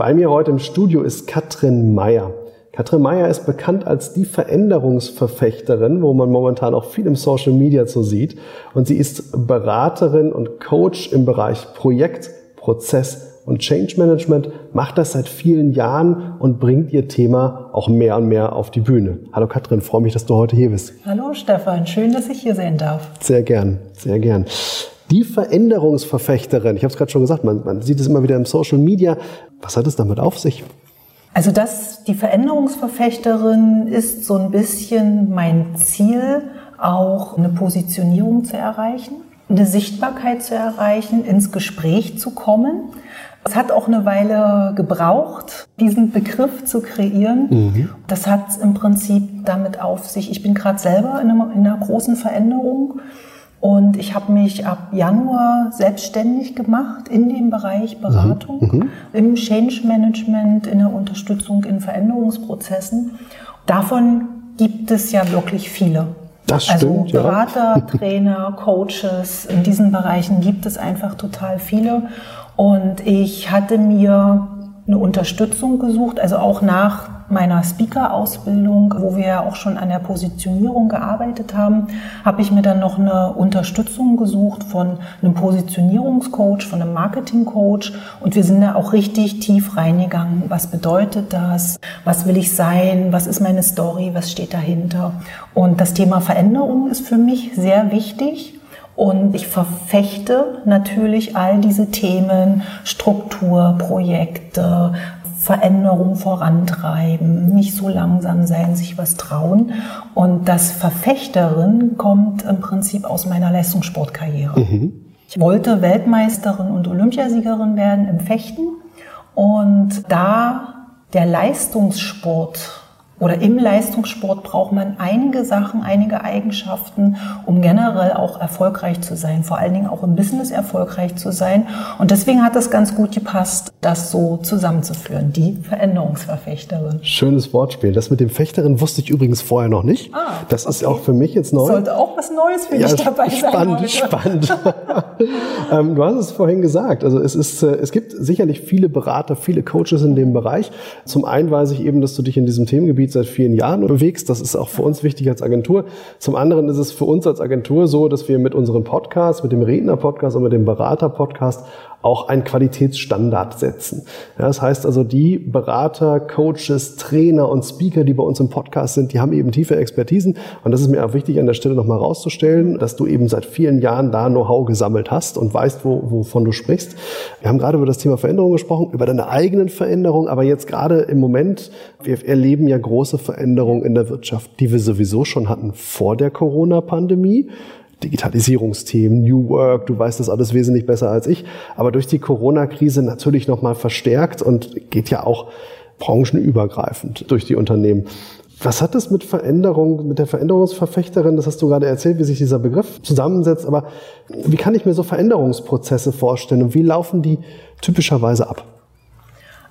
Bei mir heute im Studio ist Katrin Meyer. Katrin Meyer ist bekannt als die Veränderungsverfechterin, wo man momentan auch viel im Social Media so sieht. Und sie ist Beraterin und Coach im Bereich Projekt, Prozess und Change Management, macht das seit vielen Jahren und bringt ihr Thema auch mehr und mehr auf die Bühne. Hallo Katrin, freue mich, dass du heute hier bist. Hallo Stefan, schön, dass ich hier sein darf. Sehr gern, sehr gern. Die Veränderungsverfechterin, ich habe es gerade schon gesagt, man, man sieht es immer wieder im Social Media. Was hat es damit auf sich? Also das, die Veränderungsverfechterin ist so ein bisschen mein Ziel, auch eine Positionierung zu erreichen, eine Sichtbarkeit zu erreichen, ins Gespräch zu kommen. Es hat auch eine Weile gebraucht, diesen Begriff zu kreieren. Mhm. Das hat im Prinzip damit auf sich, ich bin gerade selber in einer, in einer großen Veränderung und ich habe mich ab Januar selbstständig gemacht in dem Bereich mhm. Beratung, mhm. im Change Management, in der Unterstützung in Veränderungsprozessen. Davon gibt es ja wirklich viele. Das also stimmt, Berater, ja. Trainer, Coaches, in diesen Bereichen gibt es einfach total viele. Und ich hatte mir eine Unterstützung gesucht, also auch nach meiner Speaker-Ausbildung, wo wir ja auch schon an der Positionierung gearbeitet haben, habe ich mir dann noch eine Unterstützung gesucht von einem Positionierungscoach, von einem Marketingcoach und wir sind da auch richtig tief reingegangen. Was bedeutet das? Was will ich sein? Was ist meine Story? Was steht dahinter? Und das Thema Veränderung ist für mich sehr wichtig. Und ich verfechte natürlich all diese Themen, Struktur, Projekte, Veränderung vorantreiben, nicht so langsam sein, sich was trauen. Und das Verfechterin kommt im Prinzip aus meiner Leistungssportkarriere. Mhm. Ich wollte Weltmeisterin und Olympiasiegerin werden im Fechten. Und da der Leistungssport oder im Leistungssport braucht man einige Sachen, einige Eigenschaften, um generell auch erfolgreich zu sein, vor allen Dingen auch im Business erfolgreich zu sein. Und deswegen hat es ganz gut gepasst, das so zusammenzuführen, die Veränderungsverfechterin. Schönes Wortspiel. Das mit dem Fechterin wusste ich übrigens vorher noch nicht. Ah, das okay. ist auch für mich jetzt neu. Sollte auch was Neues für ja, dich dabei spannend, sein. Spannend, spannend. ähm, du hast es vorhin gesagt. Also es ist, äh, es gibt sicherlich viele Berater, viele Coaches in dem Bereich. Zum einen weiß ich eben, dass du dich in diesem Themengebiet Gebiet seit vielen Jahren bewegst. Das ist auch für uns wichtig als Agentur. Zum anderen ist es für uns als Agentur so, dass wir mit unserem Podcast, mit dem Redner-Podcast und mit dem Berater-Podcast auch einen Qualitätsstandard setzen. Ja, das heißt also, die Berater, Coaches, Trainer und Speaker, die bei uns im Podcast sind, die haben eben tiefe Expertisen. Und das ist mir auch wichtig, an der Stelle nochmal rauszustellen, dass du eben seit vielen Jahren da Know-how gesammelt hast und weißt, wo, wovon du sprichst. Wir haben gerade über das Thema Veränderung gesprochen, über deine eigenen Veränderungen, aber jetzt gerade im Moment, wir erleben ja große Veränderungen in der Wirtschaft, die wir sowieso schon hatten vor der Corona-Pandemie. Digitalisierungsthemen, New Work, du weißt das alles wesentlich besser als ich, aber durch die Corona-Krise natürlich nochmal verstärkt und geht ja auch branchenübergreifend durch die Unternehmen. Was hat das mit Veränderung, mit der Veränderungsverfechterin, das hast du gerade erzählt, wie sich dieser Begriff zusammensetzt, aber wie kann ich mir so Veränderungsprozesse vorstellen und wie laufen die typischerweise ab?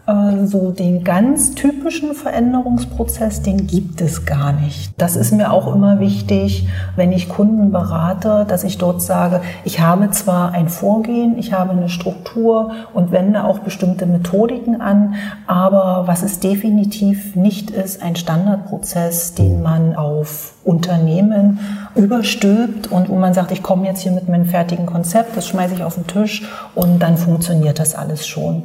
Äh, so den ganz typischen Veränderungsprozess, den gibt es gar nicht. Das ist mir auch immer wichtig, wenn ich Kunden berate, dass ich dort sage, ich habe zwar ein Vorgehen, ich habe eine Struktur und wende auch bestimmte Methodiken an, aber was es definitiv nicht ist, ein Standardprozess, den man auf Unternehmen überstülpt und wo man sagt, ich komme jetzt hier mit meinem fertigen Konzept, das schmeiße ich auf den Tisch und dann funktioniert das alles schon.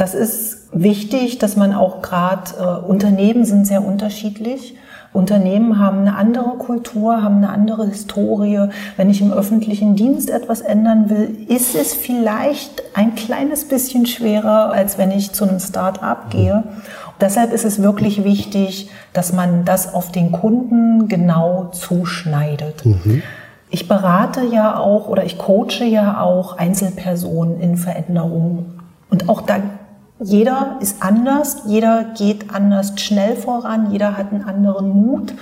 Das ist wichtig, dass man auch gerade, äh, Unternehmen sind sehr unterschiedlich. Unternehmen haben eine andere Kultur, haben eine andere Historie. Wenn ich im öffentlichen Dienst etwas ändern will, ist es vielleicht ein kleines bisschen schwerer, als wenn ich zu einem Start-up gehe. deshalb ist es wirklich wichtig, dass man das auf den Kunden genau zuschneidet. Mhm. Ich berate ja auch oder ich coache ja auch Einzelpersonen in Veränderungen. Und auch da jeder ist anders, jeder geht anders schnell voran, jeder hat einen anderen Mut,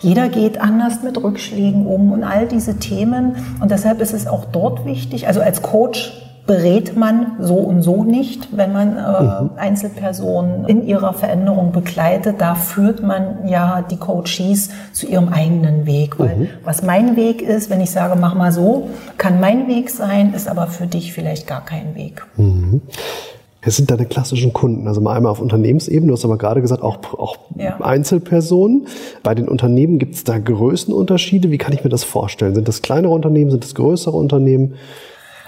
jeder geht anders mit Rückschlägen um und all diese Themen. Und deshalb ist es auch dort wichtig, also als Coach berät man so und so nicht, wenn man äh, mhm. Einzelpersonen in ihrer Veränderung begleitet. Da führt man ja die Coaches zu ihrem eigenen Weg. Weil mhm. was mein Weg ist, wenn ich sage, mach mal so, kann mein Weg sein, ist aber für dich vielleicht gar kein Weg. Mhm. Es sind deine klassischen Kunden, also mal einmal auf Unternehmensebene, du hast aber gerade gesagt, auch, auch ja. Einzelpersonen. Bei den Unternehmen gibt es da Größenunterschiede. Wie kann ich mir das vorstellen? Sind das kleinere Unternehmen, sind das größere Unternehmen?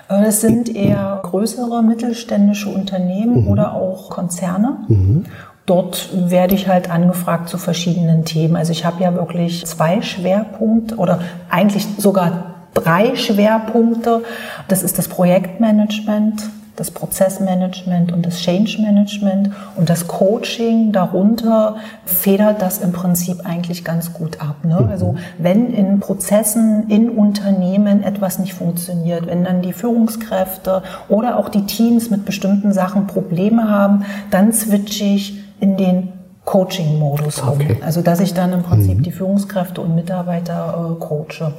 Es sind eher größere mittelständische Unternehmen mhm. oder auch Konzerne. Mhm. Dort werde ich halt angefragt zu verschiedenen Themen. Also ich habe ja wirklich zwei Schwerpunkte oder eigentlich sogar drei Schwerpunkte. Das ist das Projektmanagement, das Prozessmanagement und das Change Management und das Coaching darunter federt das im Prinzip eigentlich ganz gut ab. Ne? Mhm. Also wenn in Prozessen, in Unternehmen etwas nicht funktioniert, wenn dann die Führungskräfte oder auch die Teams mit bestimmten Sachen Probleme haben, dann switche ich in den Coaching-Modus okay. um. Also dass ich dann im Prinzip mhm. die Führungskräfte und Mitarbeiter äh, coache.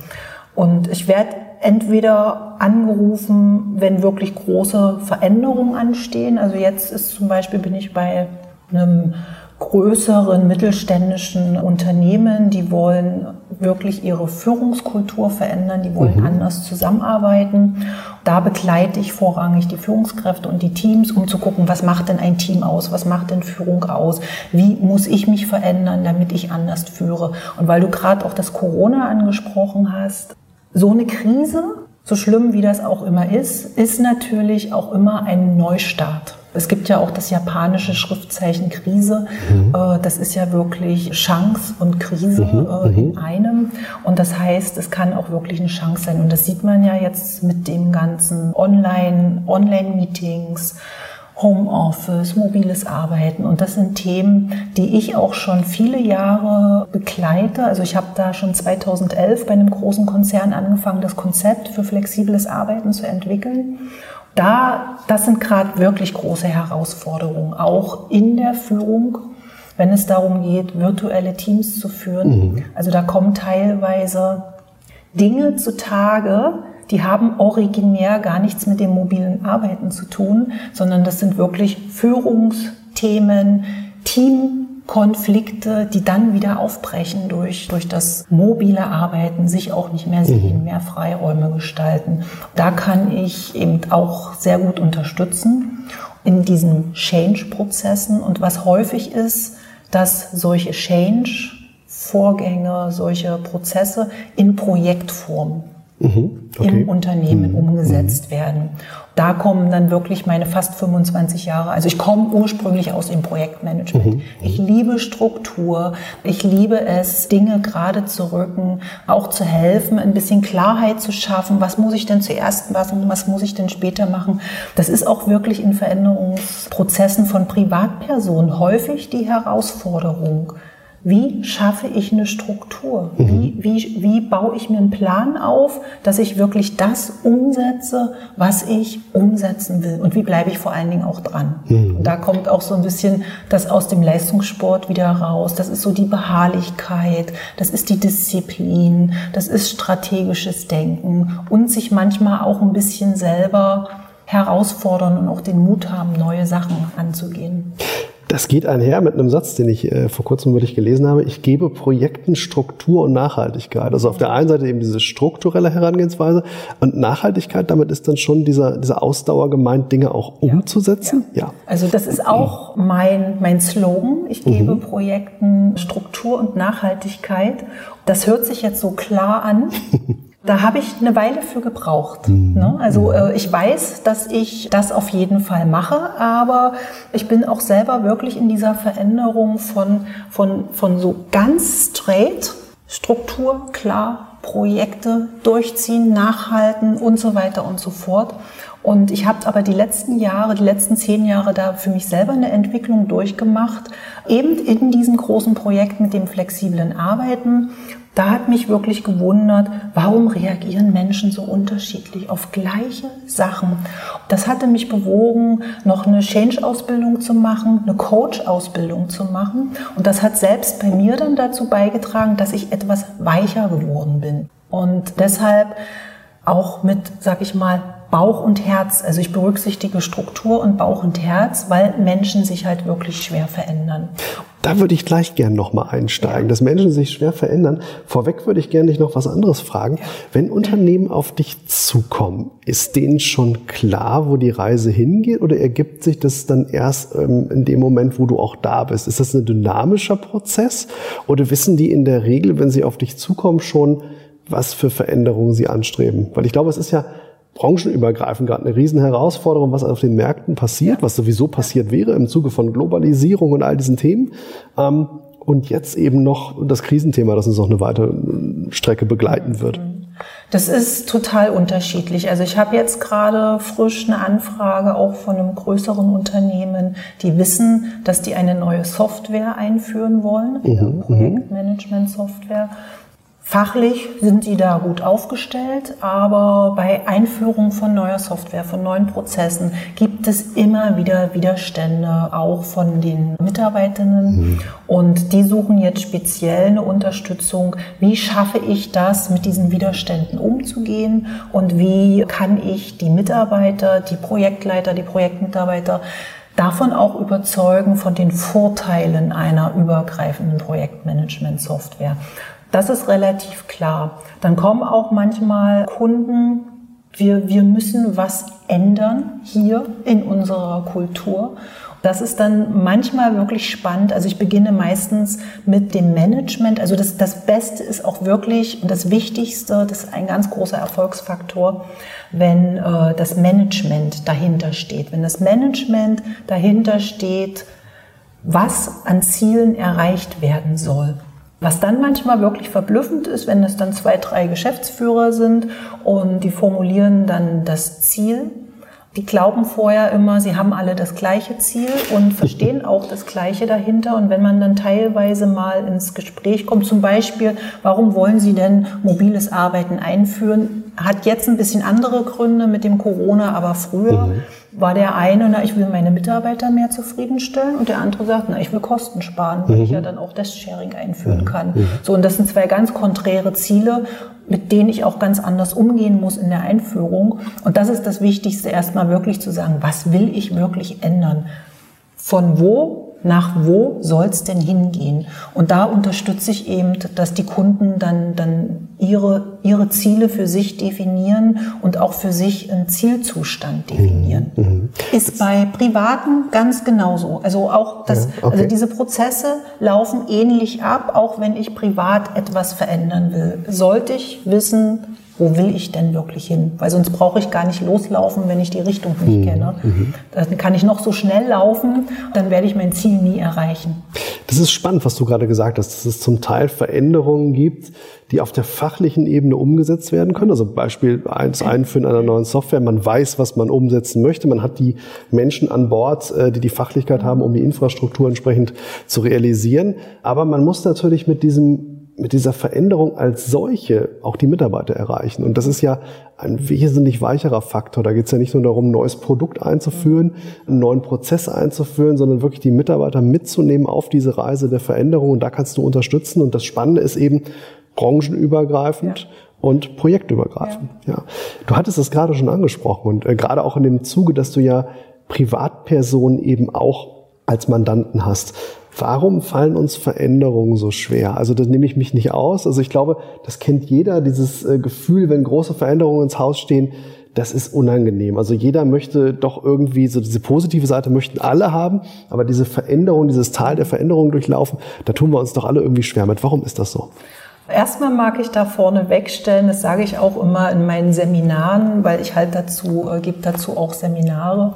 Und ich werde entweder angerufen, wenn wirklich große Veränderungen anstehen. Also jetzt ist zum Beispiel bin ich bei einem größeren mittelständischen Unternehmen, die wollen wirklich ihre Führungskultur verändern, die wollen mhm. anders zusammenarbeiten. Da begleite ich vorrangig die Führungskräfte und die Teams, um zu gucken, was macht denn ein Team aus, was macht denn Führung aus, wie muss ich mich verändern, damit ich anders führe. Und weil du gerade auch das Corona angesprochen hast, so eine Krise, so schlimm wie das auch immer ist, ist natürlich auch immer ein Neustart. Es gibt ja auch das japanische Schriftzeichen Krise. Mhm. Äh, das ist ja wirklich Chance und Krise mhm. Äh, in mhm. einem. Und das heißt, es kann auch wirklich eine Chance sein. Und das sieht man ja jetzt mit den ganzen Online, Online-Meetings, Homeoffice, mobiles Arbeiten. Und das sind Themen, die ich auch schon viele Jahre begleite. Also ich habe da schon 2011 bei einem großen Konzern angefangen, das Konzept für flexibles Arbeiten zu entwickeln. Da, das sind gerade wirklich große Herausforderungen, auch in der Führung, wenn es darum geht, virtuelle Teams zu führen. Mhm. Also da kommen teilweise Dinge zutage, die haben originär gar nichts mit dem mobilen Arbeiten zu tun, sondern das sind wirklich Führungsthemen, Teamkonflikte, die dann wieder aufbrechen durch, durch das mobile Arbeiten, sich auch nicht mehr sehen, mhm. mehr Freiräume gestalten. Da kann ich eben auch sehr gut unterstützen in diesen Change-Prozessen. Und was häufig ist, dass solche Change-Vorgänge, solche Prozesse in Projektform mhm, okay. im Unternehmen mhm. umgesetzt mhm. werden. Da kommen dann wirklich meine fast 25 Jahre. Also ich komme ursprünglich aus dem Projektmanagement. Mhm. Ich liebe Struktur. Ich liebe es, Dinge gerade zu rücken, auch zu helfen, ein bisschen Klarheit zu schaffen. Was muss ich denn zuerst machen? Was muss ich denn später machen? Das ist auch wirklich in Veränderungsprozessen von Privatpersonen häufig die Herausforderung. Wie schaffe ich eine Struktur? Mhm. Wie, wie, wie baue ich mir einen Plan auf, dass ich wirklich das umsetze, was ich umsetzen will? Und wie bleibe ich vor allen Dingen auch dran? Mhm. Und da kommt auch so ein bisschen das aus dem Leistungssport wieder raus. Das ist so die Beharrlichkeit, das ist die Disziplin, das ist strategisches Denken und sich manchmal auch ein bisschen selber herausfordern und auch den Mut haben, neue Sachen anzugehen. Das geht einher mit einem Satz, den ich äh, vor kurzem wirklich gelesen habe. Ich gebe Projekten Struktur und Nachhaltigkeit. Also auf der einen Seite eben diese strukturelle Herangehensweise und Nachhaltigkeit, damit ist dann schon dieser, diese Ausdauer gemeint, Dinge auch umzusetzen. Ja. ja. Also das ist auch mein, mein Slogan. Ich gebe mhm. Projekten Struktur und Nachhaltigkeit. Das hört sich jetzt so klar an. Da habe ich eine Weile für gebraucht. Mhm. Ne? Also äh, ich weiß, dass ich das auf jeden Fall mache, aber ich bin auch selber wirklich in dieser Veränderung von, von, von so ganz straight, Struktur, klar, Projekte durchziehen, nachhalten und so weiter und so fort. Und ich habe aber die letzten Jahre, die letzten zehn Jahre da für mich selber eine Entwicklung durchgemacht, eben in diesen großen Projekten mit dem flexiblen Arbeiten da hat mich wirklich gewundert, warum reagieren Menschen so unterschiedlich auf gleiche Sachen. Das hatte mich bewogen, noch eine Change-Ausbildung zu machen, eine Coach-Ausbildung zu machen. Und das hat selbst bei mir dann dazu beigetragen, dass ich etwas weicher geworden bin. Und deshalb auch mit, sag ich mal, Bauch und Herz. Also ich berücksichtige Struktur und Bauch und Herz, weil Menschen sich halt wirklich schwer verändern. Da würde ich gleich gern nochmal einsteigen, dass Menschen sich schwer verändern. Vorweg würde ich gerne dich noch was anderes fragen. Wenn Unternehmen auf dich zukommen, ist denen schon klar, wo die Reise hingeht oder ergibt sich das dann erst ähm, in dem Moment, wo du auch da bist? Ist das ein dynamischer Prozess oder wissen die in der Regel, wenn sie auf dich zukommen, schon, was für Veränderungen sie anstreben? Weil ich glaube, es ist ja branchenübergreifend gerade eine Riesenherausforderung, was auf den Märkten passiert, was sowieso passiert wäre im Zuge von Globalisierung und all diesen Themen. Ähm, und jetzt eben noch das Krisenthema, das uns noch eine weitere Strecke begleiten wird. Das ist total unterschiedlich. Also ich habe jetzt gerade frisch eine Anfrage auch von einem größeren Unternehmen, die wissen, dass die eine neue Software einführen wollen, eine mhm, mhm. Fachlich sind sie da gut aufgestellt, aber bei Einführung von neuer Software, von neuen Prozessen gibt es immer wieder Widerstände, auch von den Mitarbeiterinnen. Mhm. Und die suchen jetzt speziell eine Unterstützung. Wie schaffe ich das, mit diesen Widerständen umzugehen? Und wie kann ich die Mitarbeiter, die Projektleiter, die Projektmitarbeiter davon auch überzeugen von den Vorteilen einer übergreifenden Projektmanagement-Software. Das ist relativ klar. Dann kommen auch manchmal Kunden, wir, wir müssen was ändern hier in unserer Kultur. Das ist dann manchmal wirklich spannend. Also ich beginne meistens mit dem Management. Also das, das Beste ist auch wirklich und das Wichtigste, das ist ein ganz großer Erfolgsfaktor, wenn äh, das Management dahinter steht. Wenn das Management dahinter steht, was an Zielen erreicht werden soll. Was dann manchmal wirklich verblüffend ist, wenn es dann zwei, drei Geschäftsführer sind und die formulieren dann das Ziel. Die glauben vorher immer, sie haben alle das gleiche Ziel und verstehen auch das Gleiche dahinter. Und wenn man dann teilweise mal ins Gespräch kommt, zum Beispiel, warum wollen Sie denn mobiles Arbeiten einführen? Hat jetzt ein bisschen andere Gründe mit dem Corona, aber früher mhm war der eine, na, ich will meine Mitarbeiter mehr zufriedenstellen und der andere sagt, na, ich will Kosten sparen, weil mhm. ich ja dann auch Desk-Sharing einführen mhm. kann. Mhm. So, und das sind zwei ganz konträre Ziele, mit denen ich auch ganz anders umgehen muss in der Einführung. Und das ist das Wichtigste, erstmal wirklich zu sagen, was will ich wirklich ändern? Von wo nach wo soll es denn hingehen? Und da unterstütze ich eben, dass die Kunden dann, dann ihre, ihre Ziele für sich definieren und auch für sich einen Zielzustand definieren. Mhm. mhm. Ist bei Privaten ganz genauso. Also auch das, ja, okay. also diese Prozesse laufen ähnlich ab, auch wenn ich privat etwas verändern will. Sollte ich wissen, wo will ich denn wirklich hin? Weil sonst brauche ich gar nicht loslaufen, wenn ich die Richtung nicht mhm. kenne. Mhm. Dann kann ich noch so schnell laufen, dann werde ich mein Ziel nie erreichen. Das ist spannend, was du gerade gesagt hast, dass es zum Teil Veränderungen gibt, die auf der fachlichen Ebene umgesetzt werden können. Also Beispiel das Einführen einer neuen Software. Man weiß, was man umsetzen möchte. Man hat die Menschen an Bord, äh, die die Fachlichkeit haben, um die Infrastruktur entsprechend zu realisieren. Aber man muss natürlich mit diesem mit dieser Veränderung als solche auch die Mitarbeiter erreichen. Und das ist ja ein wesentlich weicherer Faktor. Da geht es ja nicht nur darum, ein neues Produkt einzuführen, einen neuen Prozess einzuführen, sondern wirklich die Mitarbeiter mitzunehmen auf diese Reise der Veränderung. Und da kannst du unterstützen. Und das Spannende ist eben branchenübergreifend. Ja. Und projektübergreifend. Ja. ja. Du hattest es gerade schon angesprochen und äh, gerade auch in dem Zuge, dass du ja Privatpersonen eben auch als Mandanten hast. Warum fallen uns Veränderungen so schwer? Also das nehme ich mich nicht aus. Also ich glaube, das kennt jeder, dieses äh, Gefühl, wenn große Veränderungen ins Haus stehen, das ist unangenehm. Also jeder möchte doch irgendwie, so diese positive Seite möchten alle haben, aber diese Veränderung, dieses Tal der Veränderung durchlaufen, da tun wir uns doch alle irgendwie schwer mit. Warum ist das so? Erstmal mag ich da vorne wegstellen, das sage ich auch immer in meinen Seminaren, weil ich halt dazu, äh, gebe dazu auch Seminare.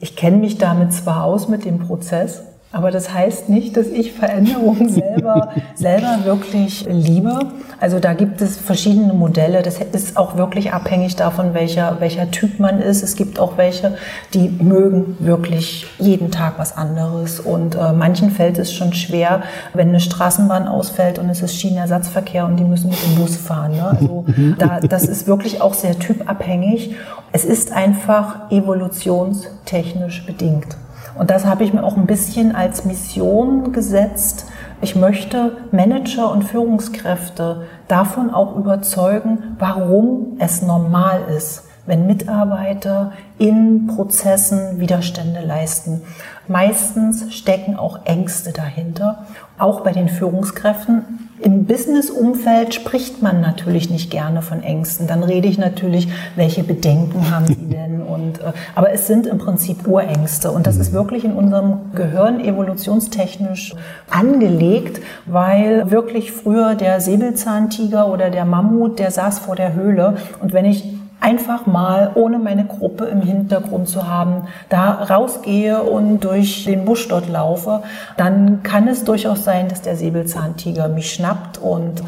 Ich kenne mich damit zwar aus mit dem Prozess, Aber das heißt nicht, dass ich Veränderungen selber, selber wirklich liebe. Also da gibt es verschiedene Modelle. Das ist auch wirklich abhängig davon, welcher, welcher Typ man ist. Es gibt auch welche, die mögen wirklich jeden Tag was anderes. Und äh, manchen fällt es schon schwer, wenn eine Straßenbahn ausfällt und es ist Schienenersatzverkehr und die müssen mit dem Bus fahren. Ne? Also da, das ist wirklich auch sehr typabhängig. Es ist einfach evolutionstechnisch bedingt. Und das habe ich mir auch ein bisschen als Mission gesetzt. Ich möchte Manager und Führungskräfte davon auch überzeugen, warum es normal ist, wenn Mitarbeiter in Prozessen Widerstände leisten. Meistens stecken auch Ängste dahinter, auch bei den Führungskräften. Im Business-Umfeld spricht man natürlich nicht gerne von Ängsten. Dann rede ich natürlich, welche Bedenken haben Sie denn? Und, äh, aber es sind im Prinzip Urängste. Und das ist wirklich in unserem Gehirn evolutionstechnisch angelegt, weil wirklich früher der Säbelzahntiger oder der Mammut, der saß vor der Höhle. Und wenn ich einfach mal, ohne meine Gruppe im Hintergrund zu haben, da rausgehe und durch den Busch dort laufe, dann kann es durchaus sein, dass der Säbelzahntiger mich schnappt und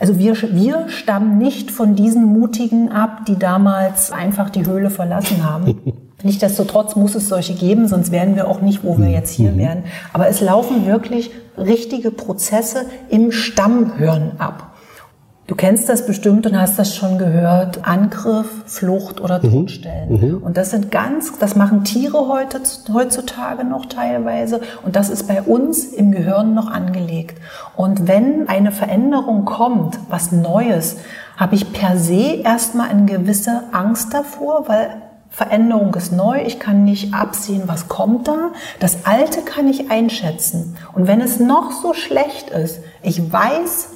also wir, wir stammen nicht von diesen Mutigen ab, die damals einfach die Höhle verlassen haben. Nichtsdestotrotz muss es solche geben, sonst wären wir auch nicht, wo wir jetzt hier mhm. wären. Aber es laufen wirklich richtige Prozesse im Stammhirn ab. Du kennst das bestimmt und hast das schon gehört. Angriff, Flucht oder mhm. Todstellen. Mhm. Und das sind ganz, das machen Tiere heute, heutzutage noch teilweise. Und das ist bei uns im Gehirn noch angelegt. Und wenn eine Veränderung kommt, was Neues, habe ich per se erstmal eine gewisse Angst davor, weil Veränderung ist neu, ich kann nicht absehen, was kommt da. Das Alte kann ich einschätzen. Und wenn es noch so schlecht ist, ich weiß,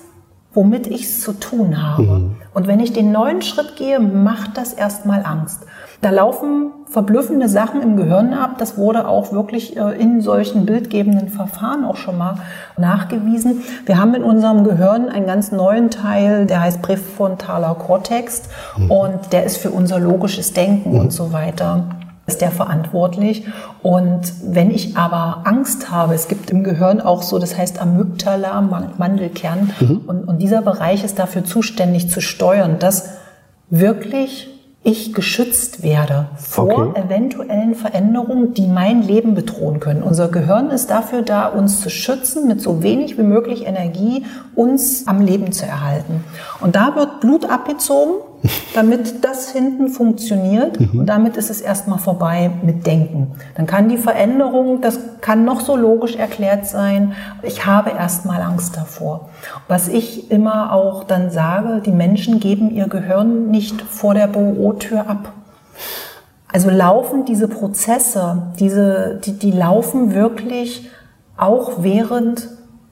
womit ich es zu tun habe. Mhm. Und wenn ich den neuen Schritt gehe, macht das erstmal Angst. Da laufen verblüffende Sachen im Gehirn ab. Das wurde auch wirklich äh, in solchen bildgebenden Verfahren auch schon mal nachgewiesen. Wir haben in unserem Gehirn einen ganz neuen Teil, der heißt präfrontaler Kortex mhm. und der ist für unser logisches Denken mhm. und so weiter ist der verantwortlich. Und wenn ich aber Angst habe, es gibt im Gehirn auch so, das heißt Amygdala, Mandelkern, mhm. und, und dieser Bereich ist dafür zuständig zu steuern, dass wirklich ich geschützt werde vor okay. eventuellen Veränderungen, die mein Leben bedrohen können. Unser Gehirn ist dafür da, uns zu schützen, mit so wenig wie möglich Energie uns am Leben zu erhalten. Und da wird Blut abgezogen damit das hinten funktioniert. Mhm. Und damit ist es erstmal vorbei mit Denken. Dann kann die Veränderung, das kann noch so logisch erklärt sein. Ich habe erstmal Angst davor. Was ich immer auch dann sage, die Menschen geben ihr Gehirn nicht vor der Bürotür ab. Also laufen diese Prozesse, diese, die, die laufen wirklich auch während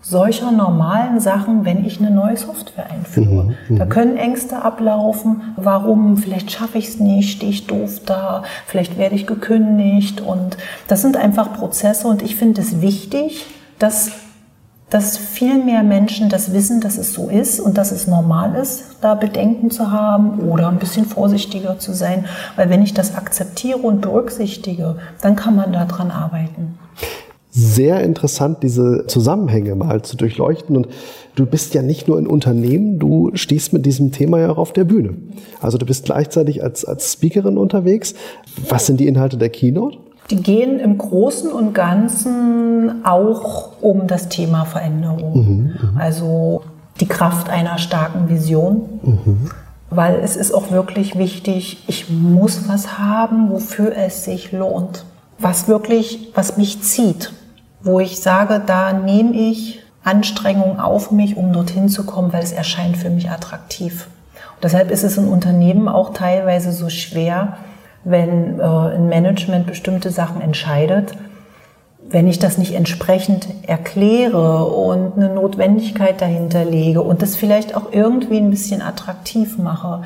solcher normalen Sachen, wenn ich eine neue Software einführe. Mhm, da mhm. können Ängste ablaufen. Warum? Vielleicht schaffe ich es nicht, stehe ich doof da, vielleicht werde ich gekündigt. Und das sind einfach Prozesse und ich finde es wichtig, dass, dass viel mehr Menschen das wissen, dass es so ist und dass es normal ist, da Bedenken zu haben oder ein bisschen vorsichtiger zu sein. Weil wenn ich das akzeptiere und berücksichtige, dann kann man daran arbeiten sehr interessant, diese Zusammenhänge mal zu durchleuchten. Und du bist ja nicht nur ein Unternehmen, du stehst mit diesem Thema ja auch auf der Bühne. Also du bist gleichzeitig als, als Speakerin unterwegs. Was sind die Inhalte der Keynote? Die gehen im Großen und Ganzen auch um das Thema Veränderung. Mhm, mhm. also die Kraft einer starken Vision. Mhm. Weil es ist auch wirklich wichtig, ich muss was haben, wofür es sich lohnt. Was wirklich, was mich zieht wo ich sage, da nehme ich Anstrengungen auf mich, um dorthin zu kommen, weil es erscheint für mich attraktiv. Und deshalb ist es in Unternehmen auch teilweise so schwer, wenn äh, ein Management bestimmte Sachen entscheidet, wenn ich das nicht entsprechend erkläre und eine Notwendigkeit dahinter lege und das vielleicht auch irgendwie ein bisschen attraktiv mache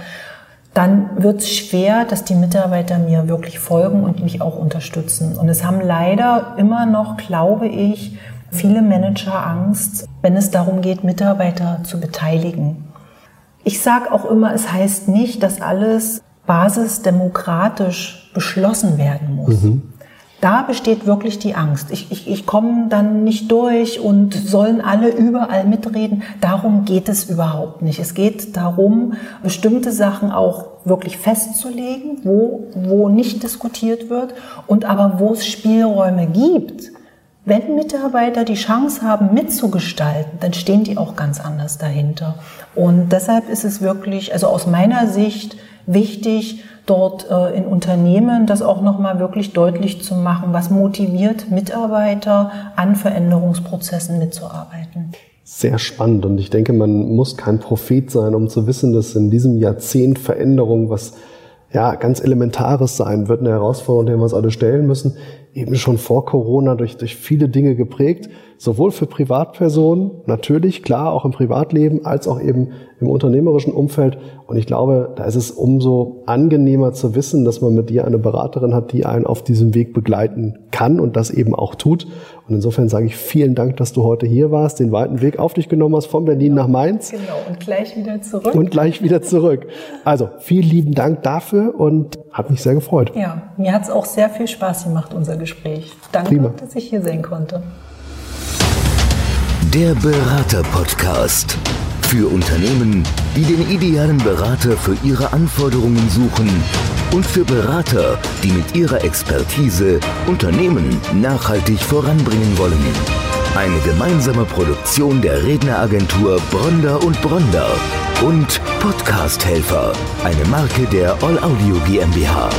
dann wird es schwer, dass die Mitarbeiter mir wirklich folgen und mich auch unterstützen. Und es haben leider immer noch, glaube ich, viele Manager Angst, wenn es darum geht, Mitarbeiter zu beteiligen. Ich sage auch immer, es heißt nicht, dass alles basisdemokratisch beschlossen werden muss. Mhm. Da besteht wirklich die Angst. Ich, ich, ich komme dann nicht durch und sollen alle überall mitreden. Darum geht es überhaupt nicht. Es geht darum, bestimmte Sachen auch wirklich festzulegen, wo, wo nicht diskutiert wird und aber wo es Spielräume gibt. Wenn Mitarbeiter die Chance haben, mitzugestalten, dann stehen die auch ganz anders dahinter. Und deshalb ist es wirklich, also aus meiner Sicht, wichtig, dort äh, in Unternehmen das auch nochmal wirklich deutlich zu machen, was motiviert Mitarbeiter an Veränderungsprozessen mitzuarbeiten. Sehr spannend. Und ich denke, man muss kein Prophet sein, um zu wissen, dass in diesem Jahrzehnt Veränderung was ja, ganz Elementares sein wird, eine Herausforderung, der wir uns alle stellen müssen, eben schon vor Corona durch, durch viele Dinge geprägt, sowohl für Privatpersonen, natürlich, klar, auch im Privatleben, als auch eben im unternehmerischen Umfeld. Und ich glaube, da ist es umso angenehmer zu wissen, dass man mit dir eine Beraterin hat, die einen auf diesem Weg begleiten kann und das eben auch tut. Und insofern sage ich vielen Dank, dass du heute hier warst, den weiten Weg auf dich genommen hast von Berlin nach Mainz. Genau, und gleich wieder zurück. Und gleich wieder zurück. Also, vielen lieben Dank dafür und hat mich sehr gefreut. Ja, mir hat es auch sehr viel Spaß gemacht, unser Gespräch. Danke, Prima. dass ich hier sein konnte. Der Berater-Podcast. Für Unternehmen, die den idealen Berater für ihre Anforderungen suchen und für Berater, die mit ihrer Expertise Unternehmen nachhaltig voranbringen wollen. Eine gemeinsame Produktion der Redneragentur Bronder und Bronder und Podcast Helfer, eine Marke der All Audio GmbH.